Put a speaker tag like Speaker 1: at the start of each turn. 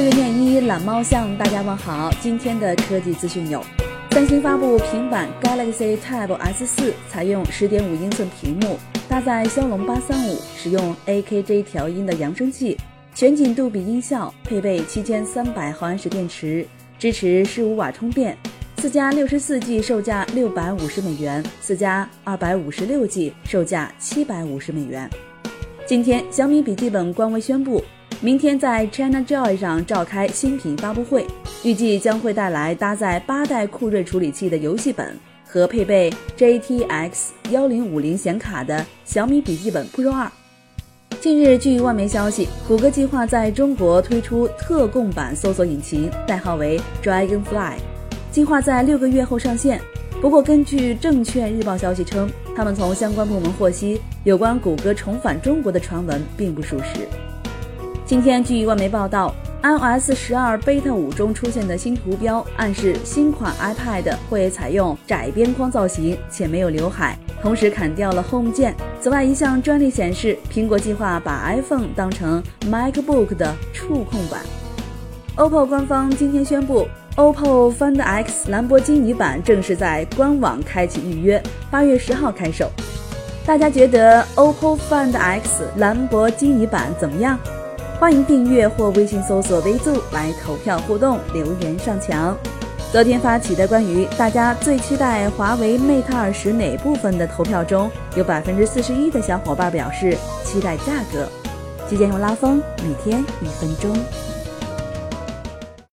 Speaker 1: 月念一懒猫向大家问好。今天的科技资讯有：三星发布平板 Galaxy Tab S4，采用10.5英寸屏幕，搭载骁龙835，使用 AKG 调音的扬声器，全景杜比音效，配备7300毫安时电池，支持15瓦充电。四加六十四 G 售价六百五十美元，四加二百五十六 G 售价七百五十美元。今天，小米笔记本官微宣布，明天在 ChinaJoy 上召开新品发布会，预计将会带来搭载八代酷睿处理器的游戏本和配备 GTX 幺零五零显卡的小米笔记本 Pro 二。近日，据外媒消息，谷歌计划在中国推出特供版搜索引擎，代号为 Dragonfly。计划在六个月后上线。不过，根据证券日报消息称，他们从相关部门获悉，有关谷歌重返中国的传闻并不属实。今天，据外媒报道，iOS 十二 Beta 五中出现的新图标暗示新款 iPad 会采用窄边框造型，且没有刘海，同时砍掉了 Home 键。此外，一项专利显示，苹果计划把 iPhone 当成 MacBook 的触控板。OPPO 官方今天宣布。OPPO Find X 兰博基尼版正式在官网开启预约，八月十号开售。大家觉得 OPPO Find X 兰博基尼版怎么样？欢迎订阅或微信搜索微助来投票互动，留言上墙。昨天发起的关于大家最期待华为 Mate 二十哪部分的投票中，有百分之四十一的小伙伴表示期待价格。期间用拉风，每天一分钟。